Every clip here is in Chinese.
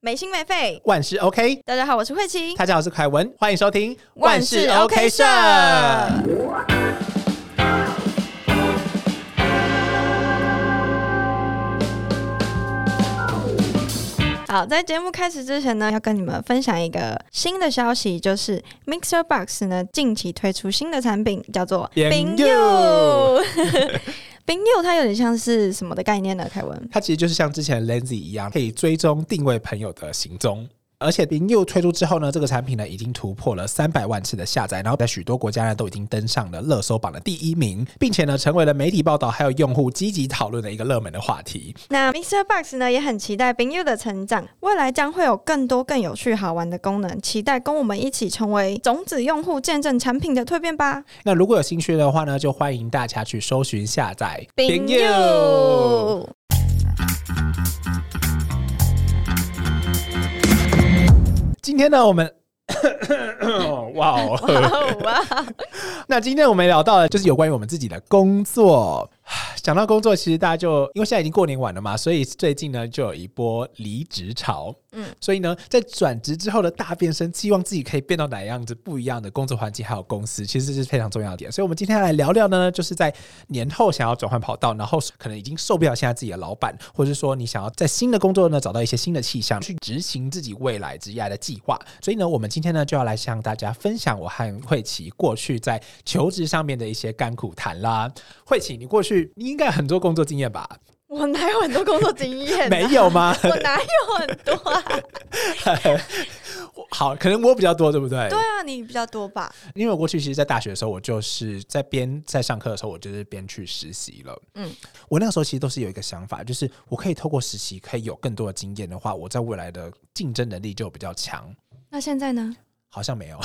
没心没肺，万事 OK。大家好，我是慧琪。大家好，我是凯文，欢迎收听万事 OK 社。好，在节目开始之前呢，要跟你们分享一个新的消息，就是 Mixer Box 呢近期推出新的产品，叫做冰柚。冰柚它有点像是什么的概念呢？凯文，它其实就是像之前 Lenzy 一样，可以追踪定位朋友的行踪。而且冰柚推出之后呢，这个产品呢已经突破了三百万次的下载，然后在许多国家呢都已经登上了热搜榜的第一名，并且呢成为了媒体报道还有用户积极讨论的一个热门的话题。那 Mr. Box 呢也很期待冰柚的成长，未来将会有更多更有趣好玩的功能，期待跟我们一起成为种子用户，见证产品的蜕变吧。那如果有兴趣的话呢，就欢迎大家去搜寻下载冰柚。今天呢，我们哇哦 哇哦！那今天我们聊到的就是有关于我们自己的工作。讲到工作，其实大家就因为现在已经过年晚了嘛，所以最近呢就有一波离职潮。嗯，所以呢，在转职之后的大变身，希望自己可以变到哪样子不一样的工作环境，还有公司，其实是非常重要的点。所以，我们今天来聊聊呢，就是在年后想要转换跑道，然后可能已经受不了现在自己的老板，或者是说你想要在新的工作呢找到一些新的气象，去执行自己未来职业的计划。所以呢，我们今天呢就要来向大家分享我和慧琪过去在求职上面的一些甘苦谈啦。慧琪，你过去你应该很多工作经验吧？我哪有很多工作经验？没有吗？我哪有很多啊？好，可能我比较多，对不对？对啊，你比较多吧？因为我过去其实，在大学的时候，我就是在边在上课的时候，我就是边去实习了。嗯，我那个时候其实都是有一个想法，就是我可以透过实习，可以有更多的经验的话，我在未来的竞争能力就比较强。那现在呢？好像没有，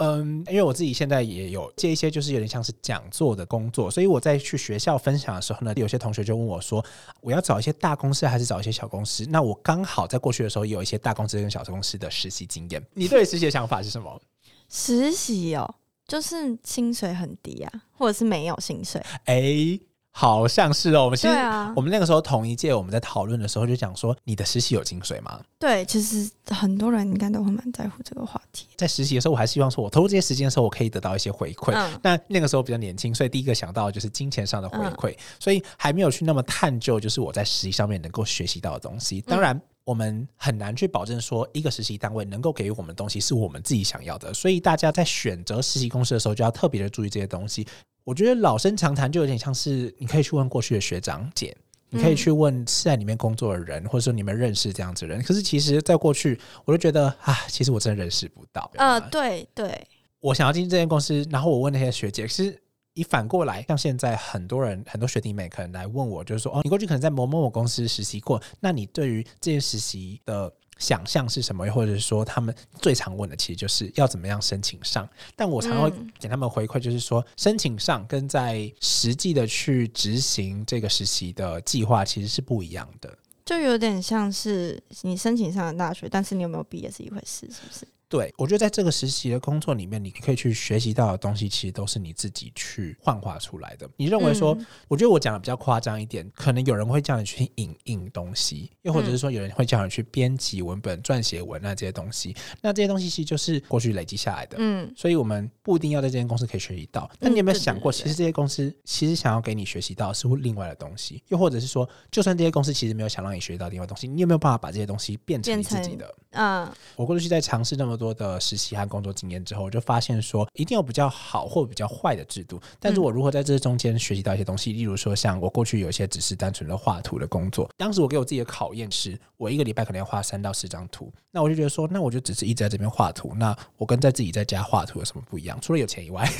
嗯，因为我自己现在也有接一些，就是有点像是讲座的工作，所以我在去学校分享的时候呢，有些同学就问我说，我要找一些大公司还是找一些小公司？那我刚好在过去的时候有一些大公司跟小公司的实习经验。你 对实习的想法是什么？实习哦，就是薪水很低啊，或者是没有薪水？哎。好像是哦，我们其实我们那个时候同一届，我们在讨论的时候就讲说，你的实习有薪水吗？对，其实很多人应该都会蛮在乎这个话题。在实习的时候，我还希望说我投入这些时间的时候，我可以得到一些回馈。那那个时候比较年轻，所以第一个想到的就是金钱上的回馈，所以还没有去那么探究，就是我在实习上面能够学习到的东西。当然，我们很难去保证说一个实习单位能够给予我们东西是我们自己想要的，所以大家在选择实习公司的时候，就要特别的注意这些东西。我觉得老生常谈，就有点像是你可以去问过去的学长姐，你可以去问是在里面工作的人，或者说你们认识这样子人。可是其实，在过去，我就觉得啊，其实我真的认识不到。呃，对对，我想要进这间公司，然后我问那些学姐，其实你反过来，像现在很多人，很多学弟妹可能来问我，就是说，哦，你过去可能在某某某公司实习过，那你对于这件实习的。想象是什么，或者是说他们最常问的，其实就是要怎么样申请上。但我常会给他们回馈，就是说申请上跟在实际的去执行这个实习的计划其实是不一样的。就有点像是你申请上了大学，但是你有没有毕业是一回事，是不是？对，我觉得在这个实习的工作里面，你可以去学习到的东西，其实都是你自己去幻化出来的。你认为说，我觉得我讲的比较夸张一点，可能有人会叫你去影印东西，又或者是说有人会叫你去编辑文本、撰写文案这些东西。那这些东西其实就是过去累积下来的。嗯，所以我们不一定要在这间公司可以学习到。那你有没有想过，其实这些公司其实想要给你学习到是另外的东西？又或者是说，就算这些公司其实没有想让你学习到另外东西，你有没有办法把这些东西变成你自己的？嗯，我过去在尝试那么多的实习。和工作经验之后，我就发现说，一定有比较好或比较坏的制度。但是我如何在这中间学习到一些东西？例如说，像我过去有一些只是单纯的画图的工作，当时我给我自己的考验是，我一个礼拜可能要画三到四张图。那我就觉得说，那我就只是一直在这边画图，那我跟在自己在家画图有什么不一样？除了有钱以外，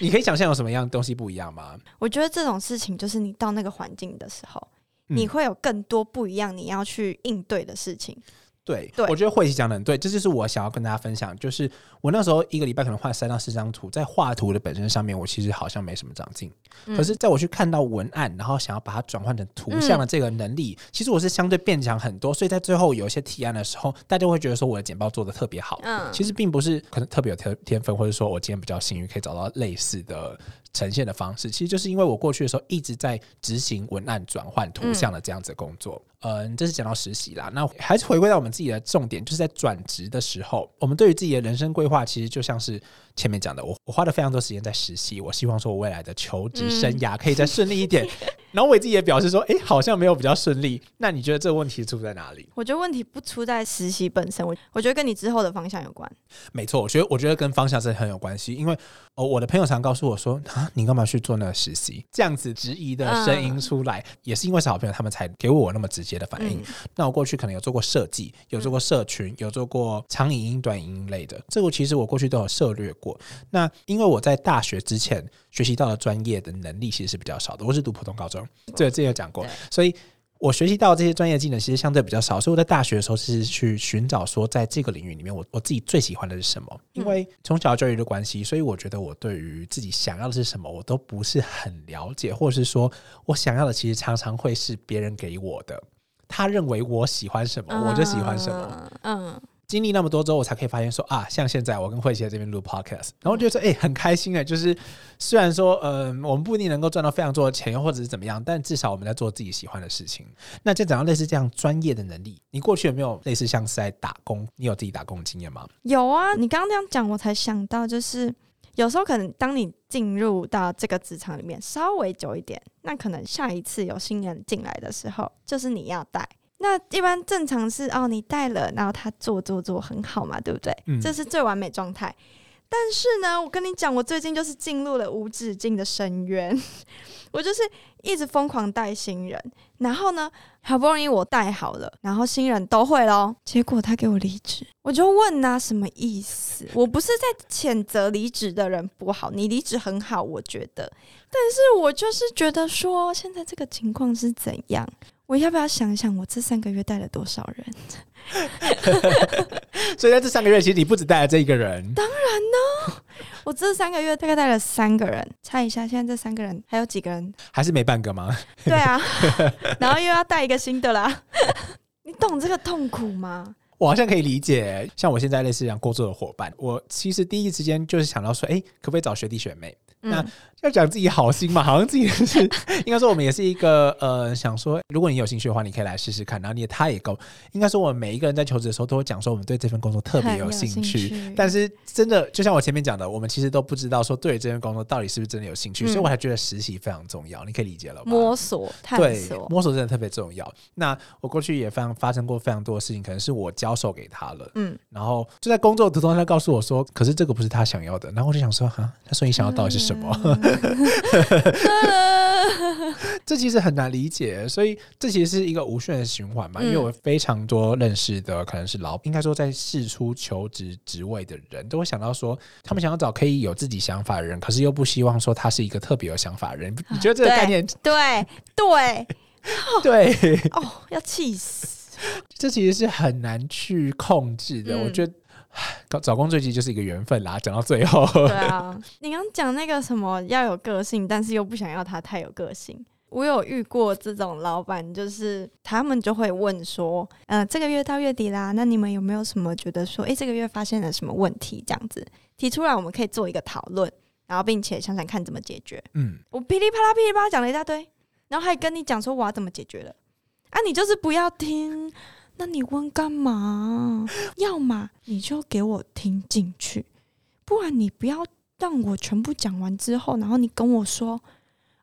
你可以想象有什么样东西不一样吗？我觉得这种事情就是你到那个环境的时候，你会有更多不一样你要去应对的事情。对，对我觉得慧琪讲的很对，这就是我想要跟大家分享，就是我那时候一个礼拜可能画三到四张图，在画图的本身上面，我其实好像没什么长进。嗯可是，在我去看到文案，然后想要把它转换成图像的这个能力，其实我是相对变强很多。所以在最后有一些提案的时候，大家会觉得说我的简报做的特别好。嗯其实并不是可能特别有天天分，或者说我今天比较幸运可以找到类似的呈现的方式。其实就是因为我过去的时候一直在执行文案转换图像的这样子的工作。嗯，这是讲到实习啦。那还是回归到我们自己的重点，就是在转职的时候，我们对于自己的人生规划，其实就像是前面讲的，我我花了非常多时间在实习，我希望说我未来的求职生涯可以再顺利一点。然后我自己也表示说，哎，好像没有比较顺利。那你觉得这个问题出在哪里？我觉得问题不出在实习本身，我我觉得跟你之后的方向有关。没错，我觉得我觉得跟方向是很有关系，因为哦，我的朋友常告诉我说啊，你干嘛去做那个实习？这样子质疑的声音出来，也是因为是好朋友，他们才给我那么直接的反应。嗯那我过去可能有做过设计，有做过社群，有做过长影音、短影音类的，这个其实我过去都有涉略过。那因为我在大学之前学习到的专业的能力其实是比较少的，我是读普通高中，这个之前有讲过，所以。我学习到这些专业技能，其实相对比较少，所以我在大学的时候是去寻找说，在这个领域里面，我我自己最喜欢的是什么？因为从小教育的关系，所以我觉得我对于自己想要的是什么，我都不是很了解，或者是说我想要的其实常常会是别人给我的。他认为我喜欢什么，我就喜欢什么。嗯。经历那么多之后，我才可以发现说啊，像现在我跟慧琪在这边录 podcast，然后我觉得说，哎、很开心哎，就是虽然说，呃，我们不一定能够赚到非常多的钱，又或者是怎么样，但至少我们在做自己喜欢的事情。那再讲到类似这样专业的能力，你过去有没有类似像是在打工？你有自己打工的经验吗？有啊，你刚刚这样讲，我才想到，就是有时候可能当你进入到这个职场里面稍微久一点，那可能下一次有新人进来的时候，就是你要带。那一般正常是哦，你带了，然后他做做做很好嘛，对不对？嗯这是最完美状态。但是呢，我跟你讲，我最近就是进入了无止境的深渊，我就是一直疯狂带新人，然后呢，好不容易我带好了，然后新人都会咯，结果他给我离职，我就问他、什么意思？我不是在谴责离职的人不好，你离职很好，我觉得，但是我就是觉得说，现在这个情况是怎样？我要不要想一想，我这三个月带了多少人？所以在这三个月，其实你不止带了这一个人，当然呢我这三个月大概带了三个人，猜一下，现在这三个人还有几个人？还是没半个吗？对啊，然后又要带一个新的啦。你懂这个痛苦吗？我好像可以理解，像我现在类似这样工作的伙伴，我其实第一时间就是想到说，哎、可不可以找学弟学妹？那嗯要讲自己好心嘛，好像自己是 应该说我们也是一个呃，想说如果你有兴趣的话，你可以来试试看。然后你也他也够，应该说我们每一个人在求职的时候都会讲说我们对这份工作特别有兴趣，但是真的就像我前面讲的，我们其实都不知道说对这份工作到底是不是真的有兴趣，嗯所以我才觉得实习非常重要。你可以理解了吧？摸索、探对，索，摸索真的特别重要。那我过去也非常发生过非常多的事情，可能是我交手给他了，嗯，然后就在工作途中，他告诉我说，可是这个不是他想要的。然后我就想说，哈，他说你想要到底是什么？这其实很难理解，所以这其实是一个无限的循环嘛。嗯因为我非常多认识的可能是老，应该说在试出求职职位的人，都会想到说，他们想要找可以有自己想法的人，可是又不希望说他是一个特别有想法的人。你觉得这个概念？对对，对，哦，要气死！这其实是很难去控制的。嗯我觉得唉找找工作其实就是一个缘分啦。讲到最后，对啊，你刚讲那个什么要有个性，但是又不想要他太有个性。我有遇过这种老板，就是他们就会问说，呃，这个月到月底啦，那你们有没有什么觉得说，诶，这个月发现了什么问题？这样子提出来，我们可以做一个讨论，然后并且想想看怎么解决。嗯，我噼里啪啦噼里啪啦讲了一大堆，然后还跟你讲说我要怎么解决了啊，你就是不要听，那你问干嘛？要么你就给我听进去，不然你不要让我全部讲完之后，然后你跟我说。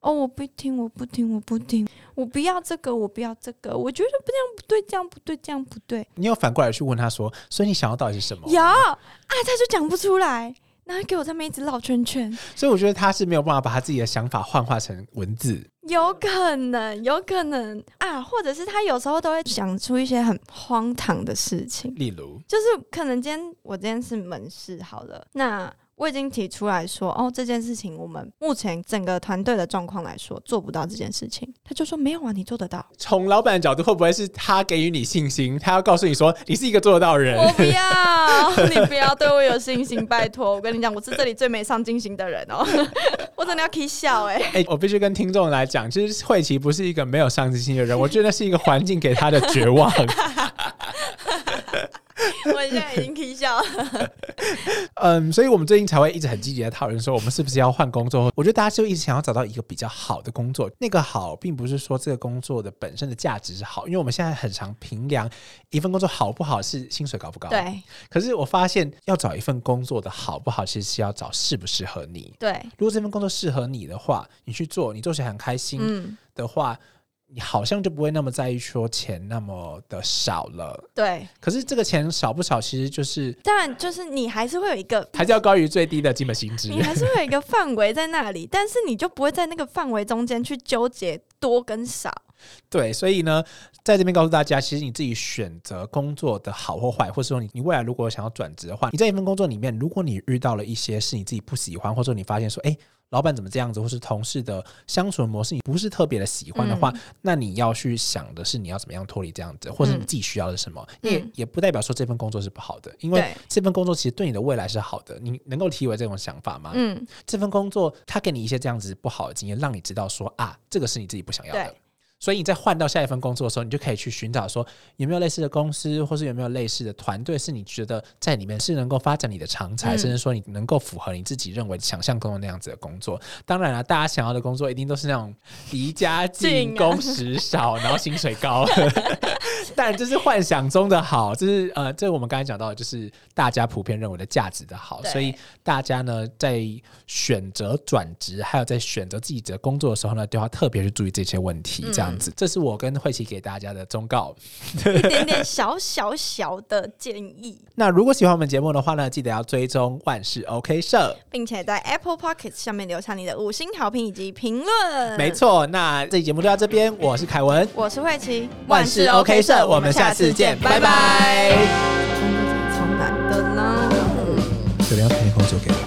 哦，我不听，我不听，我不听，我不要这个，我不要这个，我觉得不这样不对，这样不对，这样不对。你有反过来去问他说，所以你想要到底是什么？有啊，他就讲不出来，然后给我在那边一直绕圈圈。所以我觉得他是没有办法把他自己的想法幻化成文字。有可能，有可能啊，或者是他有时候都会想出一些很荒唐的事情，例如，就是可能今天我今天是门市好了，那我已经提出来说，哦，这件事情我们目前整个团队的状况来说做不到这件事情。他就说没有啊，你做得到。从老板的角度，会不会是他给予你信心？他要告诉你说，你是一个做得到的人。我不要，你不要对我有信心，拜托。我跟你讲，我是这里最没上进心的人哦。我真的要 k 笑哎哎，我必须跟听众来讲，其实慧琪不是一个没有上进心的人，我觉得是一个环境给他的绝望。我现在已经可笑了。嗯，所以我们最近才会一直很积极的讨论说，我们是不是要换工作？我觉得大家就一直想要找到一个比较好的工作。那个好，并不是说这个工作的本身的价值是好，因为我们现在很常评量一份工作好不好是薪水高不高。对。可是我发现要找一份工作的好不好，其实是要找适不适合你。对。如果这份工作适合你的话，你去做，你做起来很开心的话。你好像就不会那么在意说钱那么的少了，对。可是这个钱少不少，其实就是，当然就是你还是会有一个，还是要高于最低的基本薪资，你还是会有一个范围在那里，但是你就不会在那个范围中间去纠结多跟少。对，所以呢，在这边告诉大家，其实你自己选择工作的好或坏，或者说你你未来如果想要转职的话，你在一份工作里面，如果你遇到了一些是你自己不喜欢，或者说你发现说，哎。老板怎么这样子，或是同事的相处的模式，你不是特别的喜欢的话，那你要去想的是你要怎么样脱离这样子，或者你自己需要的是什么？也也不代表说这份工作是不好的，因为这份工作其实对你的未来是好的。你能够体会这种想法吗？嗯，这份工作他给你一些这样子不好的经验，让你知道说啊，这个是你自己不想要的。所以你在换到下一份工作的时候，你就可以去寻找说有没有类似的公司，或是有没有类似的团队，是你觉得在里面是能够发展你的长才，甚至说你能够符合你自己认为想象中的那样子的工作。当然了，大家想要的工作一定都是那种离家近、工时少，然后薪水高。但这是幻想中的好，这是呃，这我们刚才讲到的，就是大家普遍认为的价值的好。所以大家呢，在选择转职，还有在选择自己的工作的时候呢，都要特别去注意这些问题。这样。样子，这是我跟慧琪给大家的忠告，一点点小小小的建议。那如果喜欢我们节目的话呢，记得要追踪万事 OK 社，并且在 Apple Pocket 上面留下你的五星好评以及评论。没错，那这期节目就到这边，我是凯文，我是慧琪，万事 OK 社，我们下次见，拜拜。超难的呢，有人要配工作给。